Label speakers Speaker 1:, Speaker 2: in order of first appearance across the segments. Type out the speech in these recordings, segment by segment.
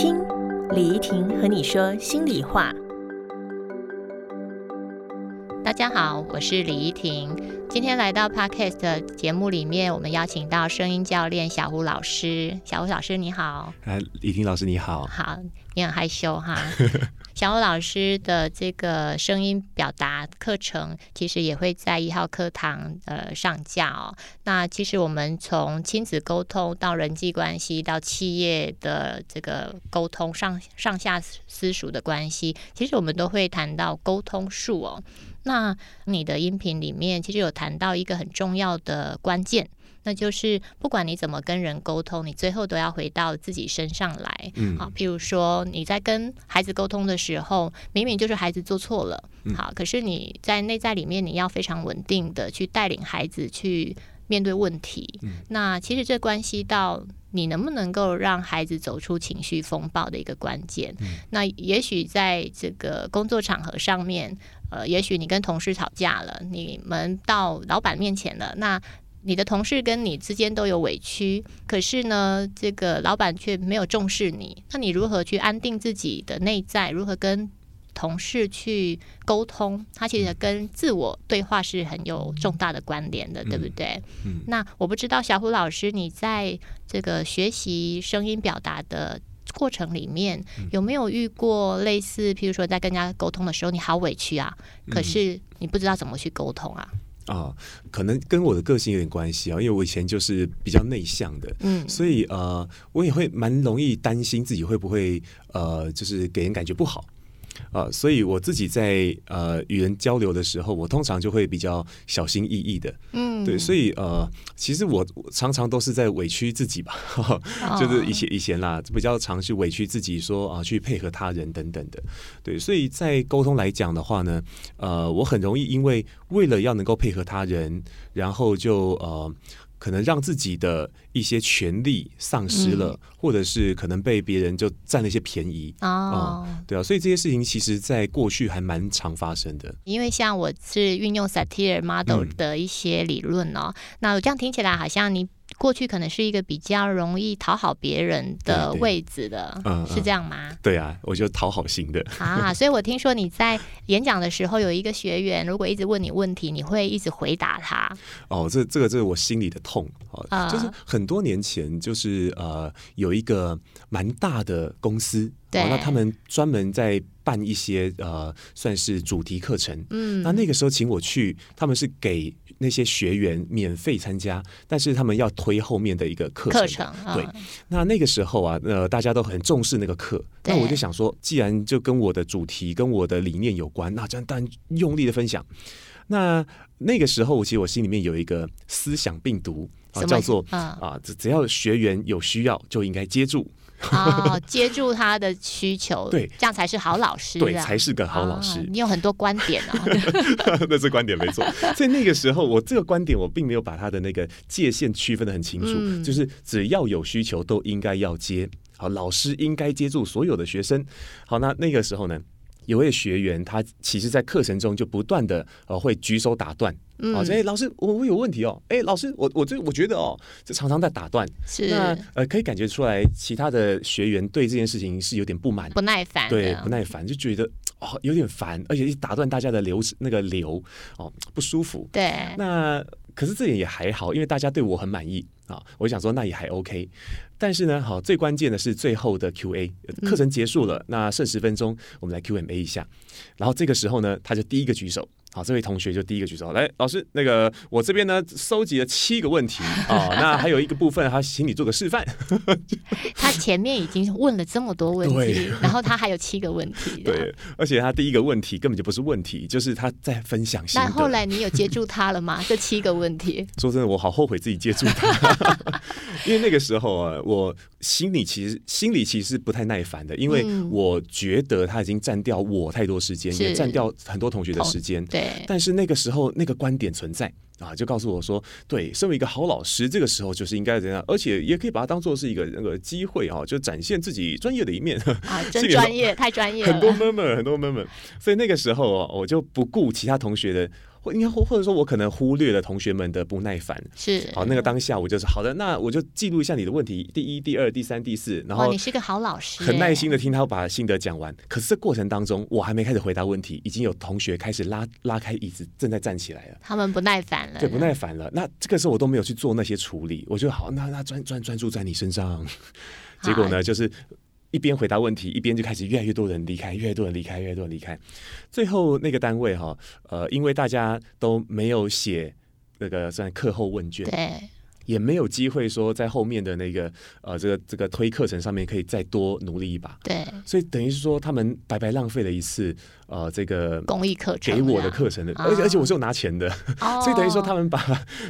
Speaker 1: 听李怡婷和你说心里话。
Speaker 2: 大家好，我是李怡婷。今天来到 Podcast 的节目里面，我们邀请到声音教练小胡老师。小胡老师你好，
Speaker 3: 哎，李婷老师你好，
Speaker 2: 好，你很害羞哈。小欧老师的这个声音表达课程，其实也会在一号课堂呃上架哦。那其实我们从亲子沟通到人际关系，到企业的这个沟通上上下私属的关系，其实我们都会谈到沟通术哦。那你的音频里面其实有谈到一个很重要的关键。那就是不管你怎么跟人沟通，你最后都要回到自己身上来。嗯，好，譬如说你在跟孩子沟通的时候，明明就是孩子做错了，好，可是你在内在里面你要非常稳定的去带领孩子去面对问题。那其实这关系到你能不能够让孩子走出情绪风暴的一个关键。那也许在这个工作场合上面，呃，也许你跟同事吵架了，你们到老板面前了，那。你的同事跟你之间都有委屈，可是呢，这个老板却没有重视你。那你如何去安定自己的内在？如何跟同事去沟通？它其实跟自我对话是很有重大的关联的，对不对？嗯。那我不知道小虎老师，你在这个学习声音表达的过程里面，有没有遇过类似，譬如说在跟人家沟通的时候，你好委屈啊，可是你不知道怎么去沟通啊？
Speaker 3: 啊，可能跟我的个性有点关系啊，因为我以前就是比较内向的，嗯，所以呃，我也会蛮容易担心自己会不会呃，就是给人感觉不好。啊，所以我自己在呃与人交流的时候，我通常就会比较小心翼翼的，嗯，对，所以呃，其实我常常都是在委屈自己吧，就是以前以前啦，比较常去委屈自己，说啊去配合他人等等的，对，所以在沟通来讲的话呢，呃，我很容易因为为了要能够配合他人，然后就呃。可能让自己的一些权利丧失了，或者是可能被别人就占了一些便宜哦，对啊，所以这些事情其实在过去还蛮常发生的。
Speaker 2: 因为像我是运用 satire Model 的一些理论哦，那我这样听起来好像你。过去可能是一个比较容易讨好别人的位置的，嗯是这样吗？
Speaker 3: 对啊，我就讨好型的
Speaker 2: 啊。所以我听说你在演讲的时候，有一个学员如果一直问你问题，你会一直回答他。
Speaker 3: 哦，这这个这是我心里的痛啊。就是很多年前，就是呃，有一个蛮大的公司。
Speaker 2: 对，
Speaker 3: 那他们专门在办一些呃，算是主题课程。嗯，那那个时候请我去，他们是给那些学员免费参加，但是他们要推后面的一个课程。对，那那个时候啊，呃，大家都很重视那个课。那我就想说，既然就跟我的主题、跟我的理念有关，那这样当然用力的分享。那那个时候，我其实我心里面有一个思想病毒啊，叫做啊，只只要学员有需要，就应该接住。
Speaker 2: 哦，接住他的需求，
Speaker 3: 对，
Speaker 2: 这样才是好老师，
Speaker 3: 对，才是个好老师。
Speaker 2: 你有很多观点啊，
Speaker 3: 那是观点没错。所以那个时候，我这个观点我并没有把他的那个界限区分的很清楚，就是只要有需求都应该要接。好，老师应该接住所有的学生。好，那那个时候呢？有位学员，他其实，在课程中就不断的呃会举手打断，啊，哎，老师，我我有问题哦，哎，老师，我我这我觉得哦，这常常在打断，
Speaker 2: 是。
Speaker 3: 那呃可以感觉出来，其他的学员对这件事情是有点不满，
Speaker 2: 不耐烦，
Speaker 3: 对，不耐烦，就觉得哦有点烦，而且一打断大家的流那个流哦不舒服，
Speaker 2: 对，
Speaker 3: 那可是这点也还好，因为大家对我很满意啊，我想说那也还 OK。但是呢，好，最关键的是最后的 Q&A，课程结束了，那剩十分钟，我们来 Q&A 一下。然后这个时候呢，他就第一个举手。好，这位同学就第一个举手，来，老师，那个我这边呢收集了七个问题啊，那还有一个部分，他请你做个示范。
Speaker 2: 他前面已经问了这么多问题，然后他还有七个问题。
Speaker 3: 对，而且他第一个问题根本就不是问题，就是他在分享。
Speaker 2: 那后来你有接住他了吗？这七个问题？
Speaker 3: 说真的，我好后悔自己接住他，因为那个时候啊，我心里其实心里其实不太耐烦的，因为我觉得他已经占掉我太多时间，也占掉很多同学的时间。对。但是那个时候那个观点存在啊，就告诉我说，对，身为一个好老师，这个时候就是应该怎样，而且也可以把它当做是一个那个机会啊，就展现自己专业的一面。
Speaker 2: 啊，真专业，太专业，
Speaker 3: 很多 murmur，很多 murmur，所以那个时候我就不顾其他同学的或应该或或者说我可能忽略了同学们的不耐烦，
Speaker 2: 是
Speaker 3: 好，那个当下我就是好的，那我就记录一下你的问题，第一、第二、第三、第四，然后
Speaker 2: 你是个好老师，
Speaker 3: 很耐心的听他把心得讲完。可是这过程当中，我还没开始回答问题，已经有同学开始拉拉开椅子，正在站起来了。
Speaker 2: 他们不耐烦了，
Speaker 3: 对，不耐烦了。那这个时候我都没有去做那些处理，我就好，那那专专专注在你身上。结果呢，就是一边回答问题，一边就开始越来越多人离开，越来越多人离开，越来越多人离开。最后那个单位哈，呃，因为大家都没有写那个算课后问卷，
Speaker 2: 对。
Speaker 3: 也没有机会说在后面的那个呃这个这个推课程上面可以再多努力一把，
Speaker 2: 对，
Speaker 3: 所以等于是说他们白白浪费了一次呃这个
Speaker 2: 公益课程
Speaker 3: 给我的课程的，而且而且我是有拿钱的，所以等于说他们把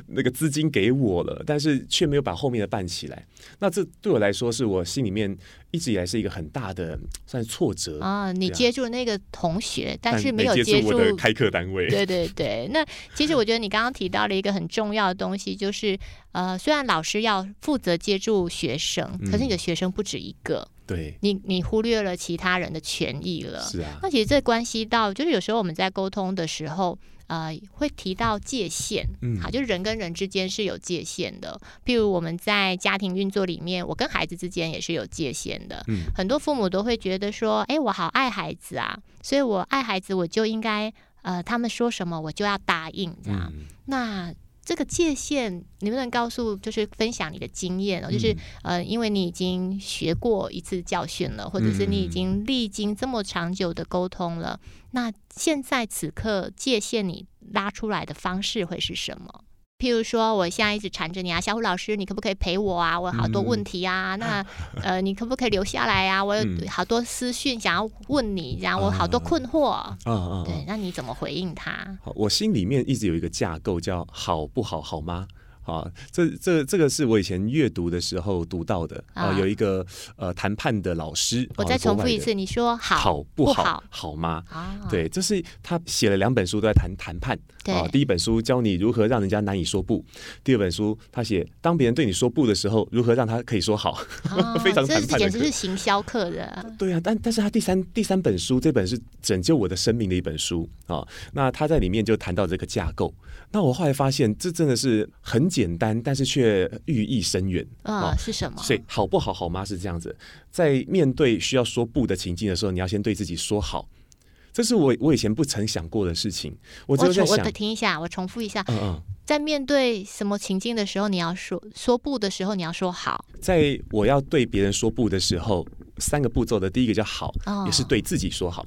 Speaker 3: 那个资金给我了，但是却没有把后面的办起来。那这对我来说是我心里面一直以来是一个很大的算是挫折
Speaker 2: 啊。你接触那个同学，但是没有
Speaker 3: 接
Speaker 2: 触
Speaker 3: 我的开课单位。
Speaker 2: 对对对，那其实我觉得你刚刚提到了一个很重要的东西，就是呃。呃，虽然老师要负责接住学生，可是你的学生不止一个，
Speaker 3: 对，
Speaker 2: 你你忽略了其他人的权益了。
Speaker 3: 是啊，
Speaker 2: 那其实这关系到，就是有时候我们在沟通的时候，呃，会提到界限，嗯，好，就是人跟人之间是有界限的。譬如我们在家庭运作里面，我跟孩子之间也是有界限的。嗯，很多父母都会觉得说，哎，我好爱孩子啊，所以我爱孩子，我就应该，呃，他们说什么我就要答应。这样。那这个界限，能不能告诉，就是分享你的经验哦，就是呃，因为你已经学过一次教训了，或者是你已经历经这么长久的沟通了，那现在此刻界限你拉出来的方式会是什么？譬如说，我现在一直缠着你啊，小虎老师，你可不可以陪我啊？我有好多问题啊，那 呃，你可不可以留下来啊？我有好多私讯想要问你，然后我好多困惑。嗯嗯，对，那你怎么回应他？
Speaker 3: 我心里面一直有一个架构，叫好不好？好吗？啊，这这这个是我以前阅读的时候读到的啊，有一个呃谈判的老师，
Speaker 2: 我再重复一次，你说好不好？
Speaker 3: 好吗？啊对，这是他写了两本书都在谈谈判啊。第一本书教你如何让人家难以说不，第二本书他写当别人对你说不的时候，如何让他可以说好，非常谈判
Speaker 2: 简直是行销课的。
Speaker 3: 对啊，但但是他第三第三本书这本是拯救我的生命的一本书啊。那他在里面就谈到这个架构。那我后来发现，这真的是很简单，但是却寓意深远
Speaker 2: 啊！是什么？
Speaker 3: 所以好不好？好吗？是这样子，在面对需要说不的情境的时候，你要先对自己说好。这是我我以前不曾想过的事情。我就在想，
Speaker 2: 听一下，我重复一下。嗯嗯，在面对什么情境的时候，你要说说不的时候，你要说好。
Speaker 3: 在我要对别人说不的时候，三个步骤的第一个叫好，也是对自己说好。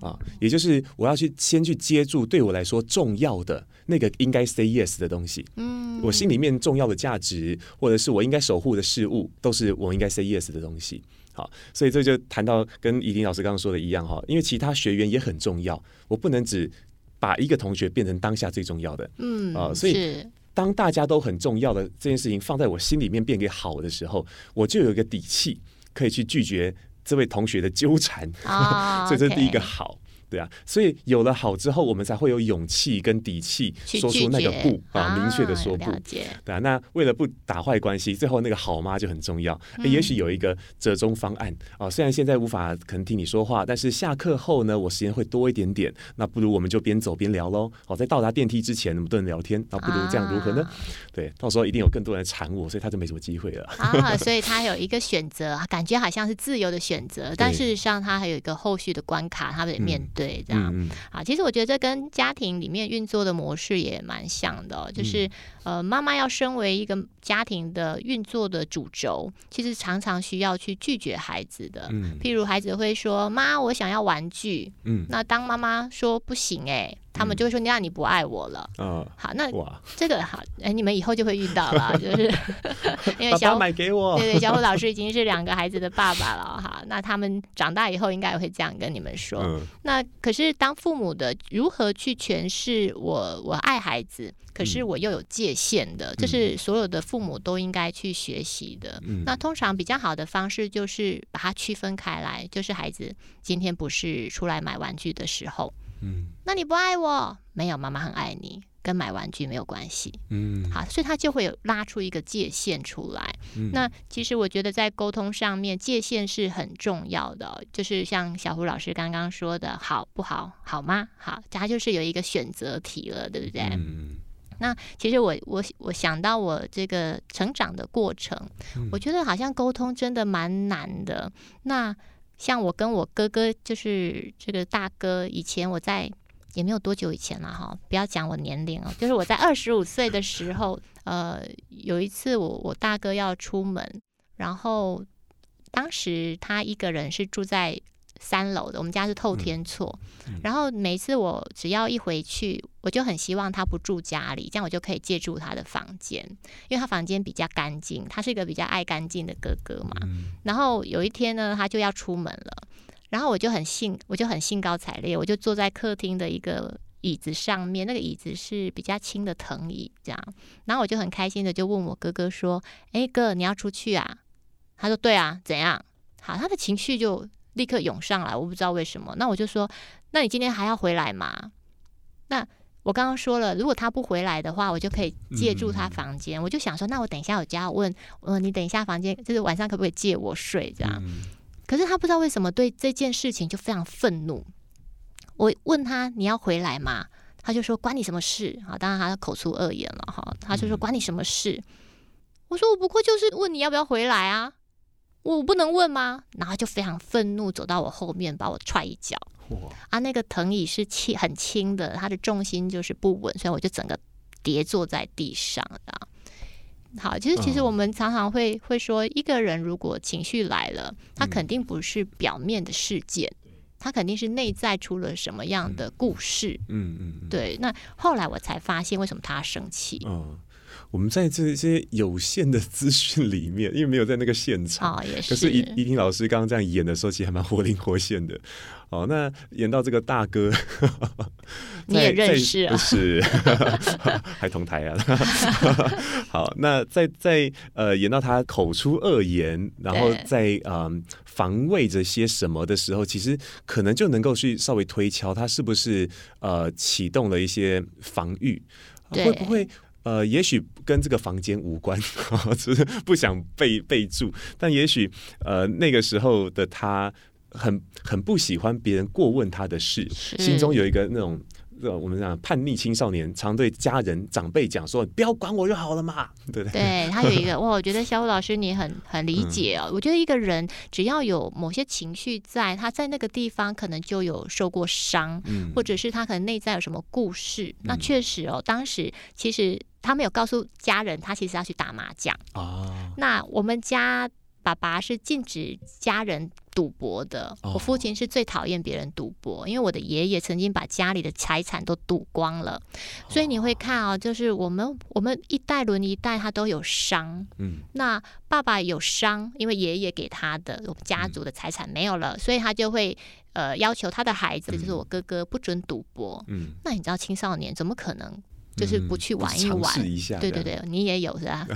Speaker 3: 啊，也就是我要去先去接住对我来说重要的那个应该 say yes 的东西。嗯，我心里面重要的价值，或者是我应该守护的事物，都是我应该 say yes 的东西。好，所以这就谈到跟怡婷老师刚刚说的一样哈，因为其他学员也很重要，我不能只把一个同学变成当下最重要的。嗯，啊，所以当大家都很重要的这件事情放在我心里面变给好的时候，我就有一个底气可以去拒绝。这位同学的纠缠，所以这是第一个好。对啊，所以有了好之后，我们才会有勇气跟底气说出那个不啊，明确的说不。对啊，那为了不打坏关系，最后那个好吗就很重要。也许有一个折中方案啊，虽然现在无法可能听你说话，但是下课后呢，我时间会多一点点。那不如我们就边走边聊喽。好，在到达电梯之前，我们都能聊天。那不如这样如何呢？对，到时候一定有更多人缠我，所以他就没什么机会了。
Speaker 2: 啊，所以他有一个选择，感觉好像是自由的选择，但事实上他还有一个后续的关卡，他得面。对，这样啊，其实我觉得这跟家庭里面运作的模式也蛮像的，就是呃，妈妈要身为一个家庭的运作的主轴，其实常常需要去拒绝孩子的。譬如孩子会说：“妈，我想要玩具。”嗯，那当妈妈说不行，哎。他们就会说：“那你不爱我了。”嗯，好，那这个好，哎，你们以后就会遇到了，就是 因为小
Speaker 3: 买给我，
Speaker 2: 对对，小虎老师已经是两个孩子的爸爸了哈。那他们长大以后应该也会这样跟你们说。那可是当父母的如何去诠释我我爱孩子，可是我又有界限的，这是所有的父母都应该去学习的。那通常比较好的方式就是把它区分开来，就是孩子今天不是出来买玩具的时候。嗯，那你不爱我？没有，妈妈很爱你。跟买玩具没有关系。嗯，好，所以他就会有拉出一个界限出来。那其实我觉得在沟通上面，界限是很重要的。就是像小胡老师刚刚说的，好不好？好吗？好，他就是有一个选择题了，对不对？嗯。那其实我我我想到我这个成长的过程，我觉得好像沟通真的蛮难的。那像我跟我哥哥，就是这个大哥，以前我在也没有多久以前了哈，不要讲我年龄哦，就是我在二十五岁的时候，呃，有一次我我大哥要出门，然后当时他一个人是住在。三楼的，我们家是透天厝，然后每次我只要一回去，我就很希望他不住家里，这样我就可以借住他的房间，因为他房间比较干净，他是一个比较爱干净的哥哥嘛。然后有一天呢，他就要出门了，然后我就很兴，我就很兴高采烈，我就坐在客厅的一个椅子上面，那个椅子是比较轻的藤椅，这样，然后我就很开心的就问我哥哥说：“哎哥，你要出去啊？”他说：“对啊，怎样？”好，他的情绪就。立刻涌上来，我不知道为什么。那我就说，那你今天还要回来吗？那我刚刚说了，如果他不回来的话，我就可以借住他房间。我就想说，那我等一下有家问，呃，你等一下房间，就是晚上可不可以借我睡？这样。可是他不知道为什么对这件事情就非常愤怒。我问他你要回来吗？他就说关你什么事啊？当然他口出恶言了哈。他就说关你什么事？我说我不过就是问你要不要回来啊。我不能问吗？然后就非常愤怒，走到我后面，把我踹一脚。啊，那个藤椅是轻很轻的，它的重心就是不稳，所以我就整个跌坐在地上啊。好，其实其实我们常常会会说，一个人如果情绪来了，他肯定不是表面的事件，他肯定是内在出了什么样的故事。嗯嗯，对。那后来我才发现，为什么他生气？嗯。
Speaker 3: 我们在这些有限的资讯里面，因为没有在那个现场，可是怡怡婷老师刚刚这样演的时候，其实还蛮活灵活现的。哦，那演到这个大哥，
Speaker 2: 你也认识
Speaker 3: 啊？是，还同台啊？好，那在在呃演到他口出恶言，然后在嗯防卫着些什么的时候，其实可能就能够去稍微推敲他是不是呃启动了一些防御，会不会？呃，也许跟这个房间无关，只是不想被被住。但也许，呃，那个时候的他很很不喜欢别人过问他的事，心中有一个那种。我们讲叛逆青少年，常对家人长辈讲说：“不要管我就好了嘛，对不 对？”
Speaker 2: 对他有一个 哇，我觉得小虎老师你很很理解哦。我觉得一个人只要有某些情绪在，他在那个地方可能就有受过伤，或者是他可能内在有什么故事。那确实哦，当时其实他没有告诉家人，他其实要去打麻将。啊。那我们家。爸爸是禁止家人赌博的，我父亲是最讨厌别人赌博，因为我的爷爷曾经把家里的财产都赌光了，所以你会看哦，就是我们我们一代轮一代，他都有伤，嗯，那爸爸有伤，因为爷爷给他的我们家族的财产没有了，所以他就会呃要求他的孩子，就是我哥哥不准赌博，嗯，那你知道青少年怎么可能？就是不去玩一玩，对对对，你也有是吧？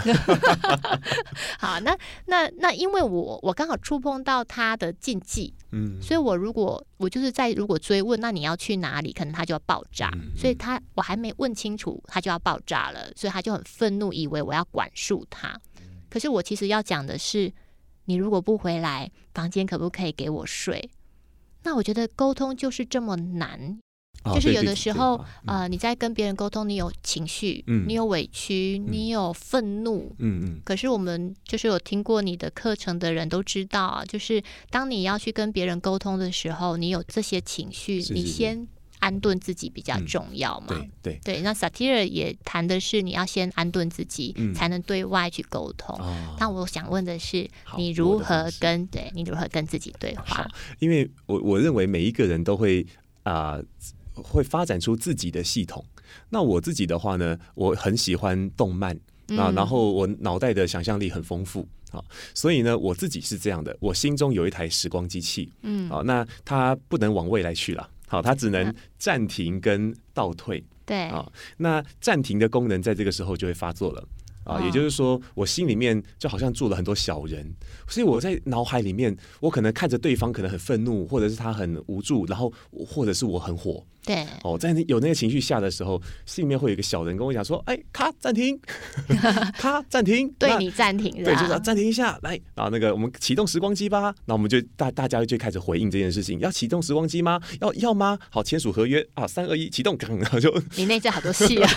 Speaker 2: 好，那那那，因为我我刚好触碰到他的禁忌，嗯，所以我如果我就是在如果追问，那你要去哪里，可能他就要爆炸，所以他我还没问清楚，他就要爆炸了，所以他就很愤怒，以为我要管束他。可是我其实要讲的是，你如果不回来，房间可不可以给我睡？那我觉得沟通就是这么难。就是有的时候，呃，你在跟别人沟通，你有情绪，你有委屈，你有愤怒，嗯嗯。可是我们就是有听过你的课程的人都知道啊，就是当你要去跟别人沟通的时候，你有这些情绪，你先安顿自己比较重要嘛。
Speaker 3: 对对
Speaker 2: 对。那萨提尔也谈的是，你要先安顿自己，才能对外去沟通。那我想问的是，你如何跟对你如何跟自己对话？
Speaker 3: 因为我我认为每一个人都会啊。会发展出自己的系统。那我自己的话呢，我很喜欢动漫啊，然后我脑袋的想象力很丰富啊，所以呢，我自己是这样的，我心中有一台时光机器，嗯，好，那它不能往未来去了，好，它只能暂停跟倒退，
Speaker 2: 对，啊，
Speaker 3: 那暂停的功能在这个时候就会发作了。啊，也就是说，我心里面就好像住了很多小人，所以我在脑海里面，我可能看着对方可能很愤怒，或者是他很无助，然后或者是我很火，
Speaker 2: 对，
Speaker 3: 哦，在有那个情绪下的时候，心里面会有一个小人跟我讲说：“哎，咔，暂停，咔，暂停，
Speaker 2: 对你暂停，
Speaker 3: 对，就是暂停一下，来，然后那个我们启动时光机吧，那我们就大大家就开始回应这件事情，要启动时光机吗？要要吗？好，签署合约。啊，三二一，启动，然 后就
Speaker 2: 你内在好多戏啊。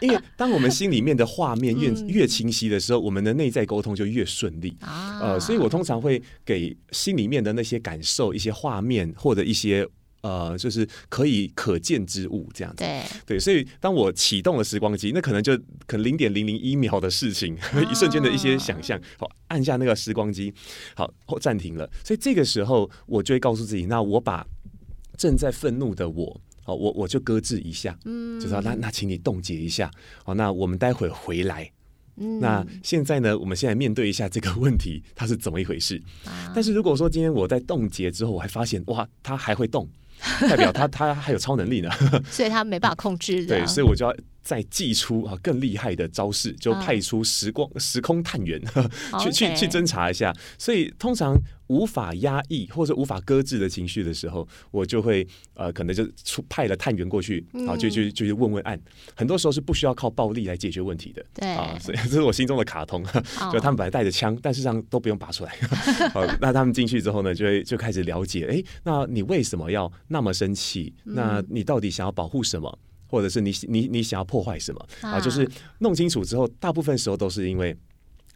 Speaker 3: 因为当我们心里面的画面越越清晰的时候，我们的内在沟通就越顺利。啊。呃，所以我通常会给心里面的那些感受一些画面或者一些呃，就是可以可见之物这样子。
Speaker 2: 对
Speaker 3: 对，所以当我启动了时光机，那可能就可能零点零零一秒的事情，一瞬间的一些想象，好按下那个时光机，好暂停了。所以这个时候我就会告诉自己，那我把正在愤怒的我。好，我我就搁置一下，嗯，就说那那请你冻结一下，好，那我们待会回来，嗯，那现在呢，我们现在面对一下这个问题，它是怎么一回事？但是如果说今天我在冻结之后，我还发现哇，它还会动，代表他他还有超能力呢，
Speaker 2: 所以他没办法控制，
Speaker 3: 对，所以我就要。再祭出啊更厉害的招式，就派出时光时空探员 去去去侦查一下。所以通常无法压抑或者无法搁置的情绪的时候，我就会呃可能就出派了探员过去啊，就就就去问问案。很多时候是不需要靠暴力来解决问题的，
Speaker 2: 对
Speaker 3: 啊，所以这是我心中的卡通。就他们本来带着枪，但事实上都不用拔出来。好，那他们进去之后呢，就会就开始了解，哎，那你为什么要那么生气？那你到底想要保护什么？或者是你你你想要破坏什么啊？就是弄清楚之后，大部分时候都是因为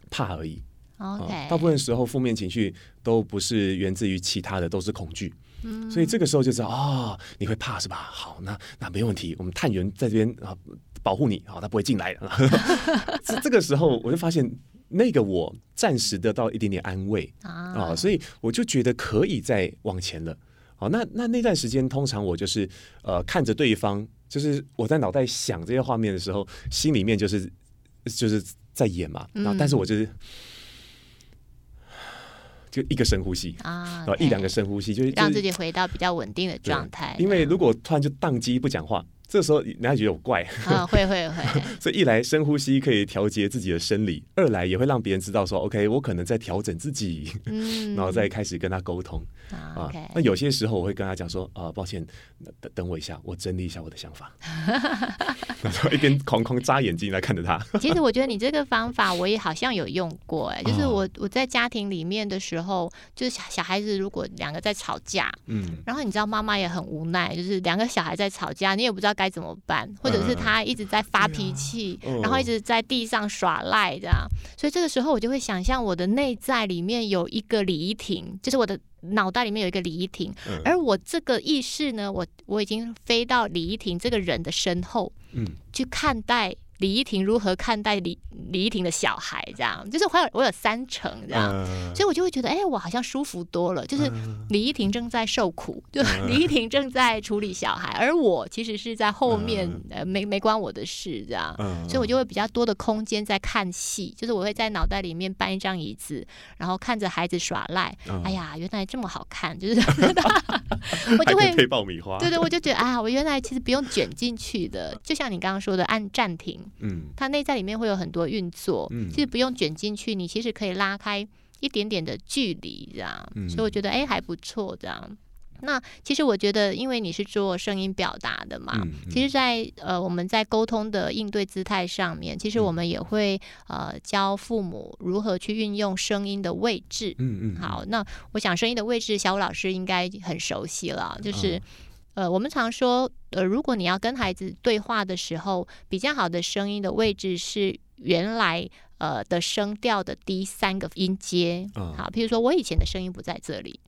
Speaker 3: 怕而已。
Speaker 2: OK，
Speaker 3: 大部分时候负面情绪都不是源自于其他的，都是恐惧。嗯，所以这个时候就知道啊，你会怕是吧？好，那那没问题，我们探员在这边啊保护你，好，他不会进来。这这个时候我就发现，那个我暂时得到一点点安慰啊，所以我就觉得可以再往前了。好，那那那段时间，通常我就是呃看着对方。就是我在脑袋想这些画面的时候，心里面就是就是在演嘛。然后，但是我就是就一个深呼吸啊，一两个深呼吸，就是
Speaker 2: 让自己回到比较稳定的状态。
Speaker 3: 因为如果突然就宕机不讲话。这时候人家觉得我怪
Speaker 2: 啊，会会会。
Speaker 3: 所以一来深呼吸可以调节自己的生理，二来也会让别人知道说，OK，我可能在调整自己，嗯，然后再开始跟他沟通
Speaker 2: 啊。
Speaker 3: 那有些时候我会跟他讲说，啊，抱歉，等等我一下，我整理一下我的想法。然后一边狂狂眨眼睛来看着他。
Speaker 2: 其实我觉得你这个方法我也好像有用过，哎，就是我我在家庭里面的时候，就是小孩子如果两个在吵架，嗯，然后你知道妈妈也很无奈，就是两个小孩在吵架，你也不知道该。该怎么办？或者是他一直在发脾气，然后一直在地上耍赖，这样。所以这个时候，我就会想象我的内在里面有一个李依婷，就是我的脑袋里面有一个李依婷，而我这个意识呢，我我已经飞到李依婷这个人的身后，嗯，去看待。李依婷如何看待李李依婷的小孩？这样就是我有我有三成这样，所以我就会觉得，哎，我好像舒服多了。就是李依婷正在受苦，就 李依婷正在处理小孩，而我其实是在后面，呃，没没关我的事这样。所以我就会比较多的空间在看戏，就是我会在脑袋里面搬一张椅子，然后看着孩子耍赖。哎呀，原来这么好看，就是
Speaker 3: 我就会配爆米花。
Speaker 2: 对对，我就觉得啊，我原来其实不用卷进去的，就像你刚刚说的，按暂停。嗯，它内在里面会有很多运作，嗯，其实不用卷进去，你其实可以拉开一点点的距离，这样，所以我觉得哎还不错，这样。那其实我觉得，因为你是做声音表达的嘛，其实，在呃我们在沟通的应对姿态上面，其实我们也会呃教父母如何去运用声音的位置。嗯嗯。好，那我想声音的位置，小吴老师应该很熟悉了，就是。呃，我们常说，呃，如果你要跟孩子对话的时候，比较好的声音的位置是原来呃的声调的第三个音阶。好，譬如说我以前的声音不在这里。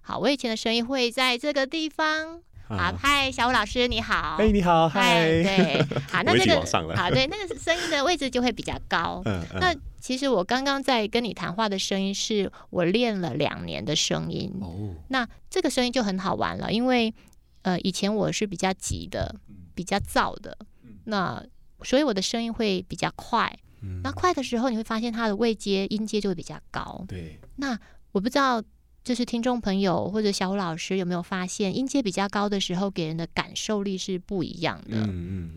Speaker 2: 好，我以前的声音会在这个地方。好，嗨，小吴老师，你好。
Speaker 3: 哎，你好，嗨。
Speaker 2: 对，好，那那个好，对，那个声音的位置就会比较高。嗯嗯。那其实我刚刚在跟你谈话的声音，是我练了两年的声音。哦。那这个声音就很好玩了，因为。呃，以前我是比较急的，比较燥的，那所以我的声音会比较快。那快的时候，你会发现它的位阶音阶就会比较高。
Speaker 3: 对。
Speaker 2: 那我不知道，就是听众朋友或者小虎老师有没有发现，音阶比较高的时候，给人的感受力是不一样的。嗯嗯。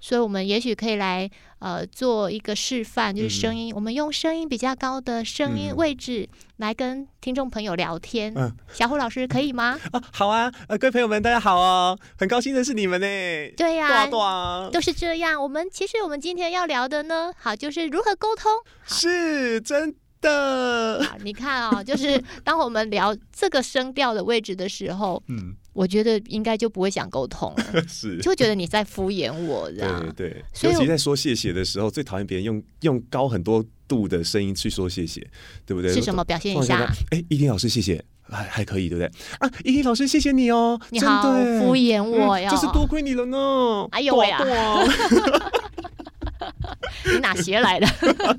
Speaker 2: 所以我们也许可以来呃做一个示范，就是声音，我们用声音比较高的声音位置来跟听众朋友聊天。嗯，小虎老师可以吗？
Speaker 3: 啊，好啊，呃，各位朋友们，大家好哦，很高兴认识你们呢。
Speaker 2: 对呀，都是这样。我们其实我们今天要聊的呢，好，就是如何沟通。
Speaker 3: 是真。的，
Speaker 2: 你看啊，就是当我们聊这个声调的位置的时候，嗯，我觉得应该就不会想沟通了，
Speaker 3: 是，
Speaker 2: 就觉得你在敷衍我，
Speaker 3: 对对对。尤其在说谢谢的时候，最讨厌别人用用高很多度的声音去说谢谢，对不对？
Speaker 2: 是什么表现一下？
Speaker 3: 哎，依婷老师，谢谢，还还可以，对不对？啊，依婷老师，谢谢你哦，
Speaker 2: 你好敷衍我呀，
Speaker 3: 就是多亏你了呢。
Speaker 2: 哎呦呀！你哪学来的？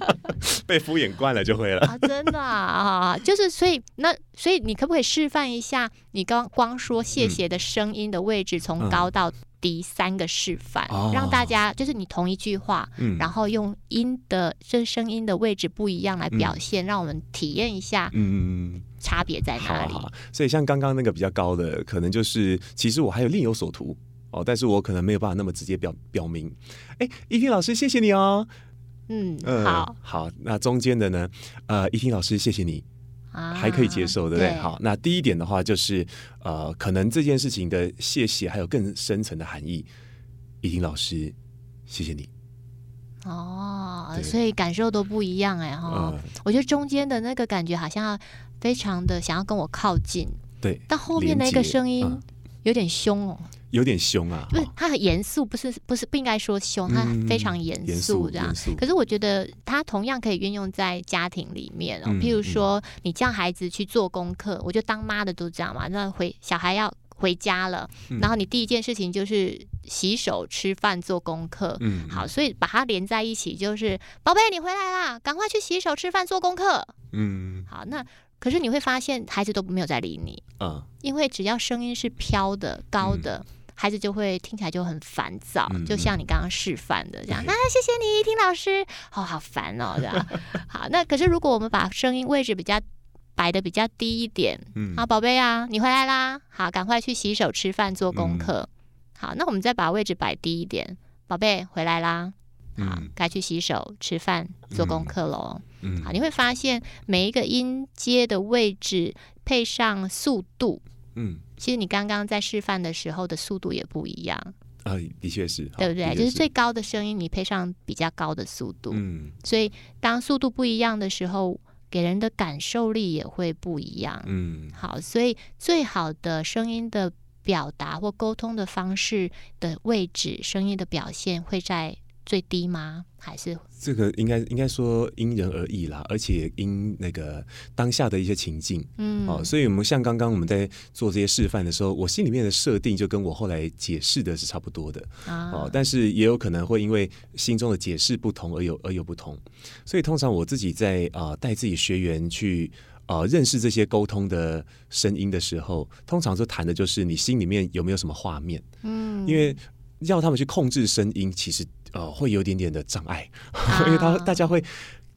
Speaker 3: 被敷衍惯了就会了
Speaker 2: 啊！真的啊，就是所以那所以你可不可以示范一下？你刚光说谢谢的声音的位置从高到低三个示范，让大家就是你同一句话，然后用音的这声音的位置不一样来表现，让我们体验一下，嗯，差别在哪里？
Speaker 3: 所以像刚刚那个比较高的，可能就是其实我还有另有所图。哦，但是我可能没有办法那么直接表表明。哎，依婷老师，谢谢你
Speaker 2: 哦。嗯，好，
Speaker 3: 好。那中间的呢？呃，依婷老师，谢谢你，还可以接受，对不对？好，那第一点的话就是，呃，可能这件事情的谢谢还有更深层的含义。依婷老师，谢谢你。
Speaker 2: 哦，所以感受都不一样哎哈。我觉得中间的那个感觉好像非常的想要跟我靠近，
Speaker 3: 对。
Speaker 2: 但后面那个声音有点凶哦。
Speaker 3: 有点凶啊，
Speaker 2: 不是他很严肃，不是不是不应该说凶，他非常严肃这样。可是我觉得他同样可以运用在家庭里面哦，譬如说你叫孩子去做功课，我觉得当妈的都这样嘛。那回小孩要回家了，然后你第一件事情就是洗手、吃饭、做功课。嗯，好，所以把它连在一起，就是宝贝，你回来啦，赶快去洗手、吃饭、做功课。嗯，好，那。可是你会发现，孩子都没有在理你，嗯，因为只要声音是飘的、高的，孩子就会听起来就很烦躁，就像你刚刚示范的这样。那谢谢你，听老师，哦，好烦哦，这样。好，那可是如果我们把声音位置比较摆的比较低一点，嗯，好，宝贝啊，你回来啦，好，赶快去洗手、吃饭、做功课。好，那我们再把位置摆低一点，宝贝回来啦。好，该去洗手、吃饭、做功课喽。嗯，好，你会发现每一个音阶的位置配上速度，嗯，其实你刚刚在示范的时候的速度也不一样。
Speaker 3: 啊，的确是，
Speaker 2: 对不对？就是最高的声音，你配上比较高的速度，嗯，所以当速度不一样的时候，给人的感受力也会不一样。嗯，好，所以最好的声音的表达或沟通的方式的位置，声音的表现会在。最低吗？还是？
Speaker 3: 这个应该应该说因人而异啦，而且因那个当下的一些情境，嗯，哦，所以我们像刚刚我们在做这些示范的时候，我心里面的设定就跟我后来解释的是差不多的。啊，哦，但是也有可能会因为心中的解释不同而有而有不同，所以通常我自己在啊带自己学员去啊认识这些沟通的声音的时候，通常就谈的就是你心里面有没有什么画面，嗯，因为要他们去控制声音，其实。呃，会有点点的障碍，因为他大家会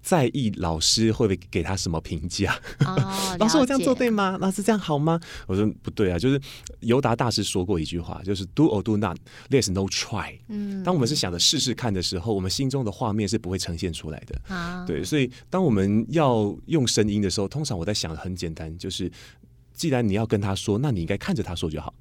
Speaker 3: 在意老师会不会给他什么评价。老师，我这样做对吗？老师这样好吗？我说不对啊，就是尤达大师说过一句话，就是 “do or do not”，there's no try。嗯，当我们是想着试试看的时候，我们心中的画面是不会呈现出来的。啊，对，所以当我们要用声音的时候，通常我在想很简单，就是既然你要跟他说，那你应该看着他说就好。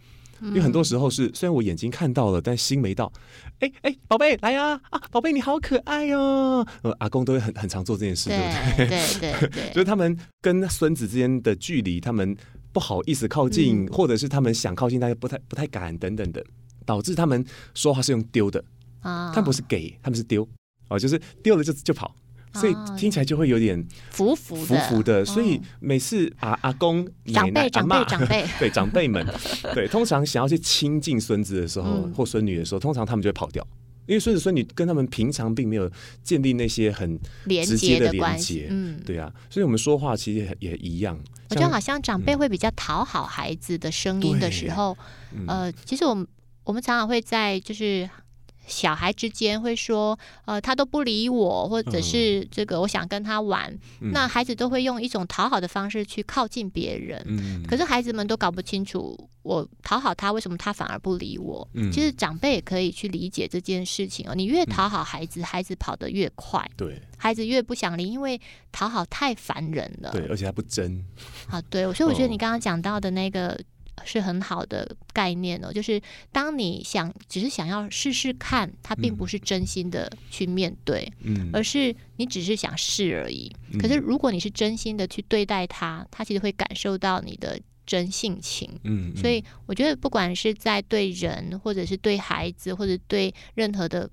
Speaker 3: 因为很多时候是，虽然我眼睛看到了，但心没到。哎哎，宝贝来呀！啊，宝贝你好可爱哟！呃，阿公都会很很常做这件事，对
Speaker 2: 不对？对对对，
Speaker 3: 就是他们跟孙子之间的距离，他们不好意思靠近，或者是他们想靠近，但是不太不太敢等等的，导致他们说话是用丢的啊，他们不是给，他们是丢哦，就是丢了就就跑。所以听起来就会有点
Speaker 2: 浮浮
Speaker 3: 浮浮的，所以每次阿阿公、
Speaker 2: 长辈、长辈、长辈，
Speaker 3: 对长辈们，对，通常想要去亲近孙子的时候或孙女的时候，通常他们就会跑掉，因为孙子孙女跟他们平常并没有建立那些很直接的连接，嗯，对啊，所以我们说话其实也一样。
Speaker 2: 我觉得好像长辈会比较讨好孩子的声音的时候，呃，其实我们我们常常会在就是。小孩之间会说，呃，他都不理我，或者是这个我想跟他玩，那孩子都会用一种讨好的方式去靠近别人。嗯，可是孩子们都搞不清楚，我讨好他，为什么他反而不理我？嗯，其实长辈也可以去理解这件事情哦。你越讨好孩子，孩子跑得越快。
Speaker 3: 对，
Speaker 2: 孩子越不想理，因为讨好太烦人了。
Speaker 3: 对，而且还不争。
Speaker 2: 啊，对，所以我觉得你刚刚讲到的那个。是很好的概念哦，就是当你想只是想要试试看，他并不是真心的去面对，嗯，而是你只是想试而已。可是如果你是真心的去对待他，他其实会感受到你的真性情，嗯。所以我觉得，不管是在对人，或者是对孩子，或者对任何的。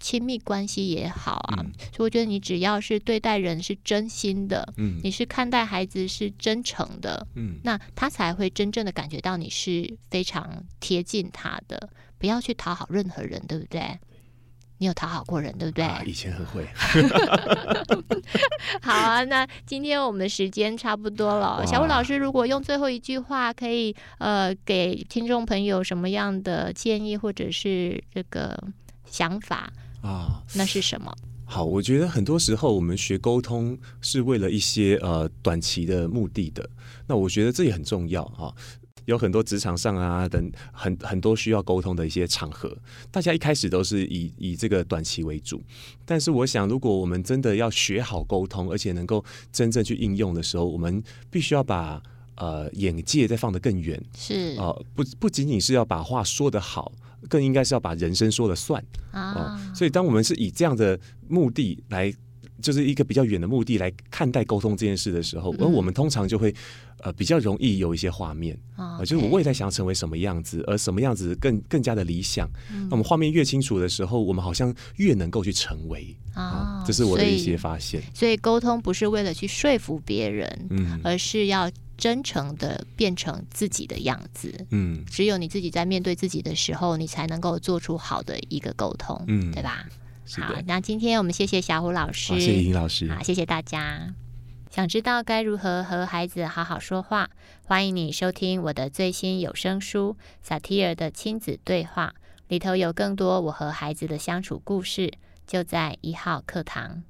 Speaker 2: 亲密关系也好啊，所以我觉得你只要是对待人是真心的，嗯，你是看待孩子是真诚的，嗯，那他才会真正的感觉到你是非常贴近他的。不要去讨好任何人，对不对？你有讨好过人，对不对？
Speaker 3: 以前很会。
Speaker 2: 好啊，那今天我们的时间差不多了。小吴老师，如果用最后一句话，可以呃给听众朋友什么样的建议，或者是这个想法？啊，那是什么？
Speaker 3: 好，我觉得很多时候我们学沟通是为了一些呃短期的目的的。那我觉得这也很重要啊。有很多职场上啊等很很多需要沟通的一些场合，大家一开始都是以以这个短期为主。但是我想，如果我们真的要学好沟通，而且能够真正去应用的时候，我们必须要把呃眼界再放得更远。
Speaker 2: 是
Speaker 3: 啊，不不仅仅是要把话说得好。更应该是要把人生说了算啊！所以，当我们是以这样的目的来，就是一个比较远的目的来看待沟通这件事的时候，而我们通常就会呃比较容易有一些画面啊，就是我未来想要成为什么样子，而什么样子更更加的理想。那我们画面越清楚的时候，我们好像越能够去成为啊。这是我的一些发现。
Speaker 2: 所以，沟通不是为了去说服别人，嗯，而是要。真诚的变成自己的样子，嗯，只有你自己在面对自己的时候，你才能够做出好的一个沟通，嗯，对吧？好，那今天我们谢谢小虎老师，
Speaker 3: 谢谢尹老师，
Speaker 2: 好，谢谢大家。想知道该如何和孩子好好说话，欢迎你收听我的最新有声书《萨提尔的亲子对话》，里头有更多我和孩子的相处故事，就在一号课堂。